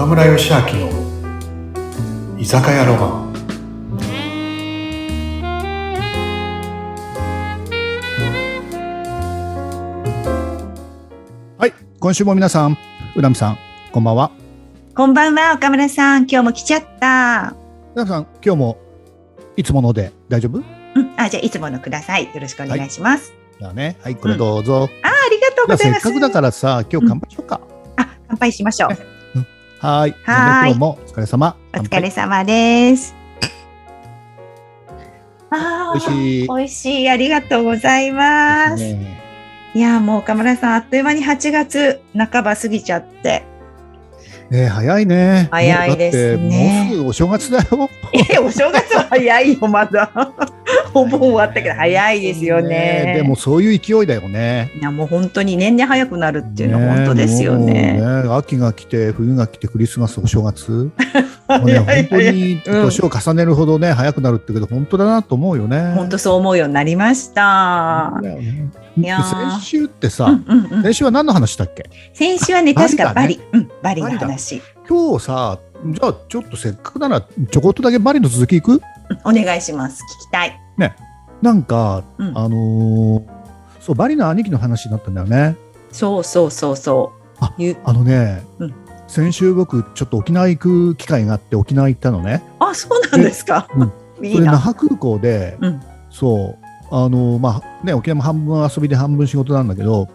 岡村義明の居酒屋ロマンはい、今週も皆さん、うらみさん、こんばんは。こんばんは、岡村さん。今日も来ちゃった。うらみさん、今日もいつもので大丈夫？うん、あ、じゃあ、いつものください。よろしくお願いします。じゃあね、はい、これどうぞ。あ、ありがとうございます。っかくだからさ、今日乾杯しようか。あ、乾杯しましょう。はーい。はーい今日もお疲れ様。お疲れ様です。あ乾杯。美味ーしい。美味しい。ありがとうございます。ねいやー、もう岡村さん、あっという間に8月半ば過ぎちゃって。ね早いね。早いですねもうすぐお正月だよ。え、お正月は早いよ、まだ。お盆終わったけど、早いですよね。でもそういう勢いだよね。いや、もう本当に年々早くなるっていうのは本当ですよね。ね秋が来て、冬が来て、クリスマス、お正月。ね、本当に年を重ねるほどね、早くなるってけど、本当だなと思うよね。本当そう思うようになりました。先週ってさ、うんうんうん先週は何の話したっけ？先週はね、確かバリ、うん、バリの話。今日さ、じゃあちょっとせっかくならちょこっとだけバリの続きいく？うんお願いします。聞きたい。なんか、うんあのーそう、バリの兄貴の話になったんだよね。そうそうそうそう。あゆあのね、うん先週僕ちょっと沖縄行く機会があって沖縄行ったのね。あ、そうなんですか。うん いいな。それ那覇空港で、うんそう、あのーまあね、沖縄も半分遊びで半分仕事なんだけど、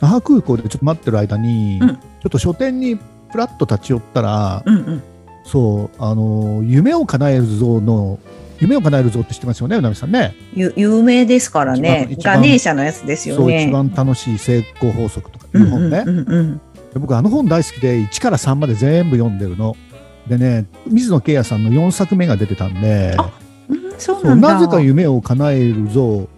那覇空港でちょっと待ってる間に、うんちょっと書店にプラッと立ち寄ったら、うんうん。そう、あのー夢を叶える像の、夢を叶える像って知ってますよね、うなみさんね。ゆ有名ですからね。ガネーシャのやつですよそう、ね。一番楽しい成功法則とかいう本ね。うんうんうんうんで僕、あの本大好きで、1から3まで全部読んでるの。でね、水野圭也さんの4作目が出てたんで、そうなぜか夢を叶える像、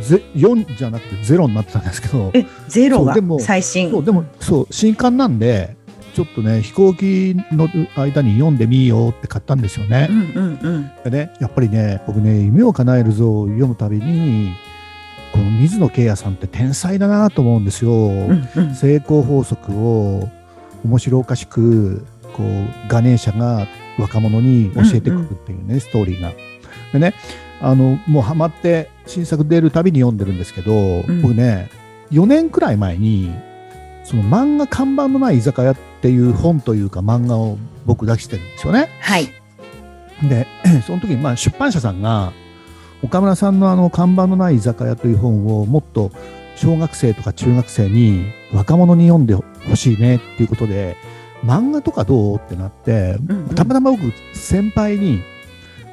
ぜ4じゃなくて0になってたんですけど、え、ゼロが最新。そうでも、そう、新刊なんで、ちょっとね、飛行機の間に読んでみようって買ったんですよねう。んうんうん。でね、やっぱりね、僕ね、夢を叶える像を読むたびに、この水野圭也さんって天才だなと思うんですよ。うんうん成功法則を面白おかしく、こう、ガネーシャが若者に教えてくるっていうね、ストーリーが。でね、あの、もうハマって新作出るたびに読んでるんですけど、ん僕ね、4年くらい前に、その漫画看板のない居酒屋っていう本というか漫画を僕出してるんですよね。はい。で、その時にまあ出版社さんが、岡村さんのあの看板のない居酒屋という本をもっと小学生とか中学生に若者に読んでほしいねっていうことで、漫画とかどうってなって、うんうんたまたま僕先輩に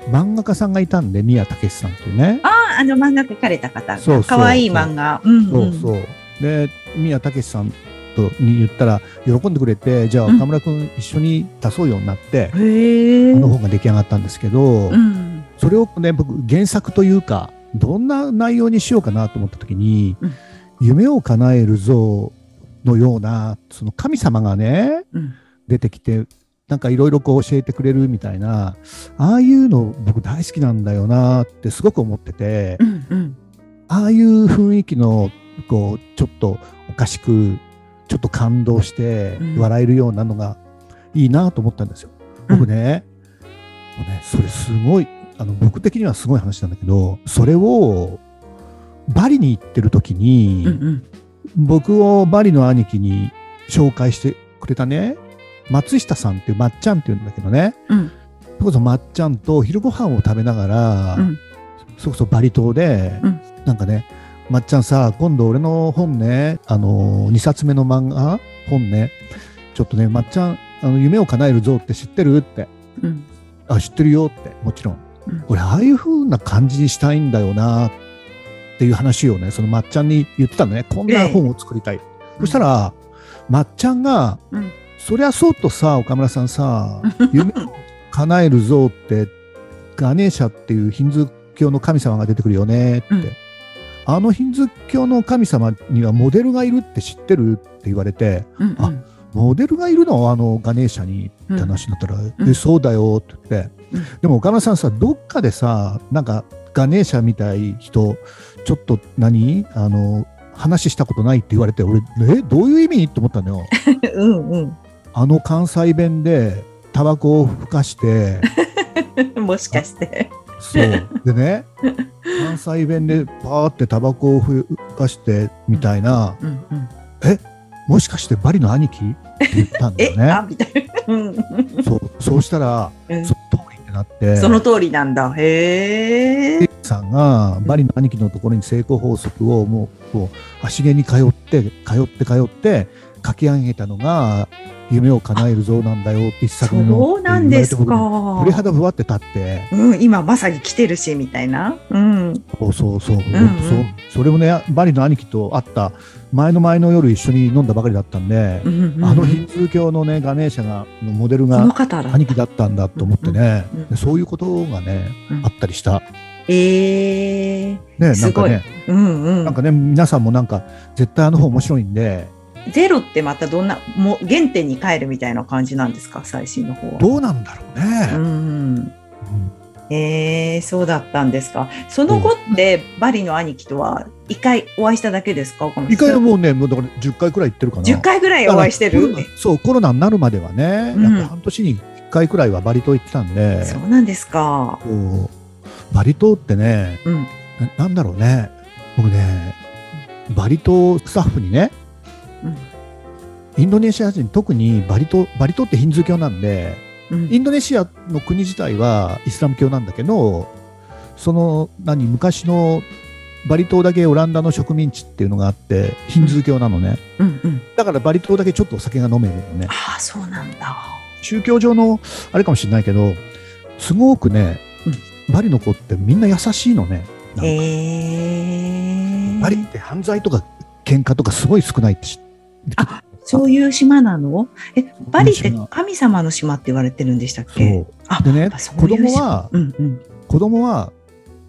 漫画家さんがいたんで、宮武さんっていうね。ああ、あの漫画描かれた方そうそうかわいい漫画。うんそうそう。で、宮武さんとに言ったら喜んでくれて、じゃあうん岡村君一緒に出そうようになって、へえ。あの本が出来上がったんですけど、うん。それをね、僕、原作というか、どんな内容にしようかなと思ったときに、うん夢を叶える像のような、その神様がね、うん出てきて、なんかいろいろこう教えてくれるみたいな、ああいうの僕大好きなんだよなってすごく思ってて、うんうん。ああいう雰囲気の、こう、ちょっとおかしく、ちょっと感動してうん。笑えるようなのがいいなと思ったんですよ。僕ね、もうね、それすごい、あの、僕的にはすごい話なんだけど、それを、バリに行ってる時に、うんうん。僕をバリの兄貴に紹介してくれたね、松下さんっていう、まっちゃんっていうんだけどね、うん。それこそまっちゃんと昼ご飯を食べながら、うん。それこそバリ島で、うん。なんかね、まっちゃんさ、今度俺の本ね、あのー、2冊目の漫画本ね、ちょっとね、まっちゃん、あの、夢を叶える像って知ってるって。うんあ、知ってるよって、もちろん。うん俺、ああいう風な感じにしたいんだよな、っていう話をね、そのまっちゃんに言ってたのね。こんな本を作りたい。そしたら、まっちゃんが、うんそりゃそうとさ、岡村さんさ、夢を叶える像って、ガネーシャっていうヒンズー教の神様が出てくるよねって。うんあのヒンズー教の神様にはモデルがいるって知ってるって言われて、うんあモデルがいるのあのガネーシャにって話になったら、ん。えそうだよって言って、うん。でも岡村さんさどっかでさなんかガネーシャみたい人ちょっと何？あの話したことないって言われて俺え？どういう意味？と思ったのよ。うんうん。あの関西弁でタバコをふかして。もしかして。そう。でね関西弁でパーってタバコをふかしてみたいなうんうん。もしかしてバリの兄貴？って言ったんだえ、よあねみたいな。うんそうそうしたらうんその通りってなってその通りなんだ。へえ。さんがバリの兄貴のところに成功法則をもうこう足毛に通って通って通って書き上げたのが夢を叶えるぞなんだよって一作目のそうなんですか僕鳥。肌ぶわって立ってうん、今まさに来てるしみたいな。うん。そうそうそう、ん本当そうそれもねバリの兄貴と会った前の前の夜一緒に飲んだばかりだったんで、うんうんあのヒンズー教のねガネーシャがのモデルが。兄貴だったんだと思ってね、うんうんでそういうことがね、うんあったりした。ええ。ね、なんかね、うんうん。なんかね、皆さんもなんか、絶対あの方面白いんで、ゼロってまたどんな、もう原点に帰るみたいな感じなんですか、最新の方は。どうなんだろうね。うん。うんえー、そうだったんですか。その後って、バリの兄貴とは一回お会いしただけですか？一回はもうね、もうだから10回くらい行ってるかな。10回ぐらいお会いしてる？そう、コロナになるまではね、うんやっぱ半年に1回くらいはバリ島行ってたんで、そうなんですか。こうバリ島ってね、うん。ななんだろうね、僕ね、バリ島スタッフにね、うんインドネシア人、特にバリ島、バリ島ってヒンズー教なんで、うんインドネシアの国自体はイスラム教なんだけど、その何昔のバリ島だけオランダの植民地っていうのがあって、ヒンズー教なのね。うんうん。だからバリ島だけちょっとお酒が飲めるのね。ああ、そうなんだ。宗教上のあれかもしれないけど、すごくね、バリの子ってみんな優しいのね。なんかえー、バリって犯罪とか喧嘩とかすごい少ないって知あそういう島なの？え、バリって島神様の島って言われてるんでしたっそけう。あでね子供は、うんうん。子供は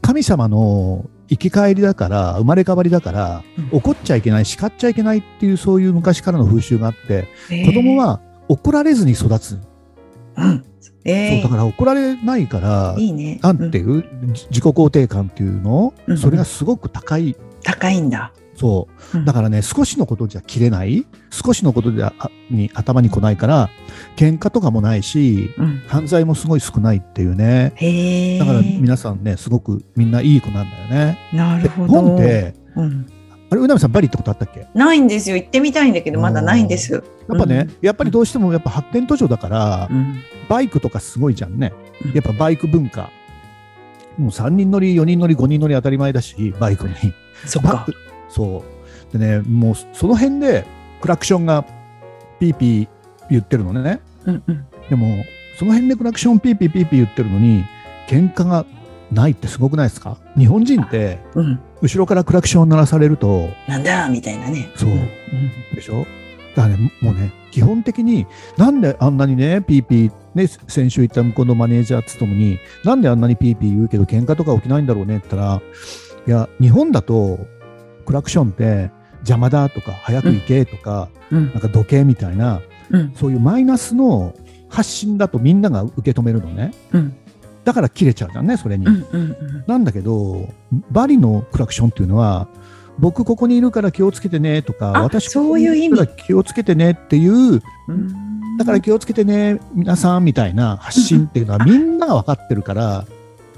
神様の生き返りだから、生まれ変わりだから、うん怒っちゃいけない、叱っちゃいけないっていうそういう昔からの風習があって、えー子供、は怒られずに育つ。うん。えーそうだから怒られないから、いいね。なんていう、じ自己肯定感っていうの、うんそれがすごく高い。高いんだ。そう。うんだからね、少しのことじゃ切れない、少しのことであに頭に来ないから、喧嘩とかもないし、うん。犯罪もすごい少ないっていうね。だから皆さんね、すごくみんないい子なんだよね。でなるほど。日本って、うん、あれ、うなみさん、バリ行ったことあったっけ？やないんですよ。行ってみたいんだけど、まだないんです。っぱね、やっぱりどうしてもやっぱ発展途上だから、うん。バイクとかすごいじゃんねうん。やっぱバイク文化。もう3人乗り、4人乗り、5人乗り当たり前だし、バイクに。そっかそう。でね、もうその辺でクラクションがピーピー言ってるのね。うんうん。でも、その辺でクラクションピーピーピーピー言ってるのに、喧嘩がないってすごくないですか？日本人って、うん。後ろからクラクションを鳴らされると、なんだみたいなね。そうんでしょ？だからね、もうね、基本的に、なんであんなにね、ピーピー、ね、先週言った向こうのマネージャーっつともに、なんであんなにピーピー言うけど、喧嘩とか起きないんだろうねって言ったら、いや、日本だと、クラクションって邪魔だとか、早く行けとか、うんなんか時計みたいな、うんそういうマイナスの発信だとみんなが受け止めるのね。うんだから切れちゃうじゃんね、それに。うんうんうんなんだけど、バリのクラクションっていうのは、僕ここにいるから気をつけてねとか、あ私そういう意味ここにるから気をつけてねっていう、うんだから気をつけてね、皆さんみたいな発信っていうのはみんなが分かってるから、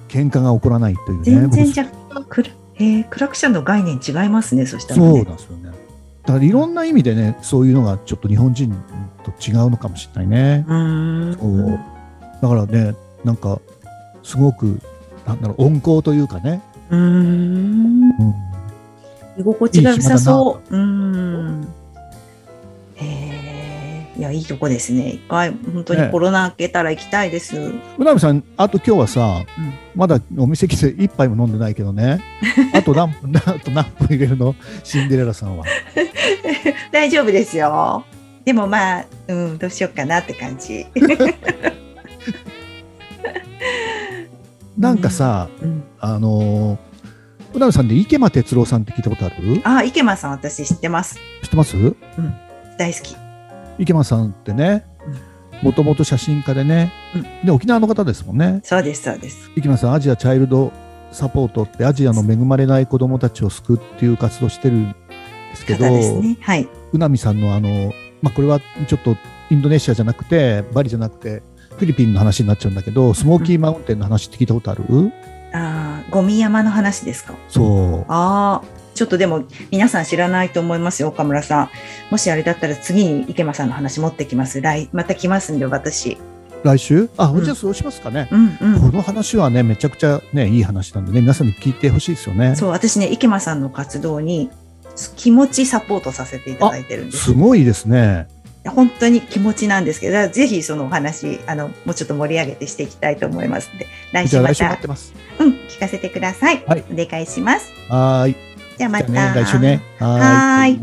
喧嘩が起こらないというね。僕全然じゃクラ,、えークラクションの概念違いますねそしたらそうねなんですよね。だからいろんな意味でね、そういうのがちょっと日本人と違うのかもしれないね。うーん。そう。だからね、なんか、すごく、なんだろう、温厚というかね、うーん。うん、居心地が良さそう。うーん。へえいやいいとこですね。一回本当にねコロナ明けたら行きたいです、うなみさん、あと今日はさ、うん。まだお店来て一杯も飲んでないけどね、あと何分、あと何分入れるの、シンデレラさんは。大丈夫ですよ。でもまあ、うん、どうしようかなって感じ、なんかさ、うん、あのー、うなみさんで池間哲郎さんって聞いたことある？あ池間さん私知ってます。知ってます？大好き池間さんってね、もともと写真家でね、で、沖縄の方ですもんね。そうですそうです。池間さん、アジアチャイルドサポートってアジアの恵まれない子供たちを救うっていう活動してるんですけど、方ですね。はい。うなみさんのあの、まあ、これはちょっとインドネシアじゃなくて、バリじゃなくて、フィリピンの話になっちゃうんだけど、スモーキーマウンテンの話って聞いたことある、ああ、ゴミ山の話ですか？そう。ああ、ちょっとでも皆さん知らないと思いますよ、岡村さん。もしあれだったら次に池間さんの話持ってきます。来、また来ますんで、私。来週？あ、うんじゃあそうしますかね。うんうん。この話はね、めちゃくちゃね、いい話なんでね、皆さんに聞いてほしいですよね。そう、私ね、池間さんの活動に気持ちサポートさせていただいてるんです。すごいですね。本当に気持ちなんですけど、ぜひそのお話、あの、もうちょっと盛り上げてしていきたいと思いますので、来週またってます。うん、聞かせてください。はいお願いします。はーい。じゃあまた。ね、来週ね。はい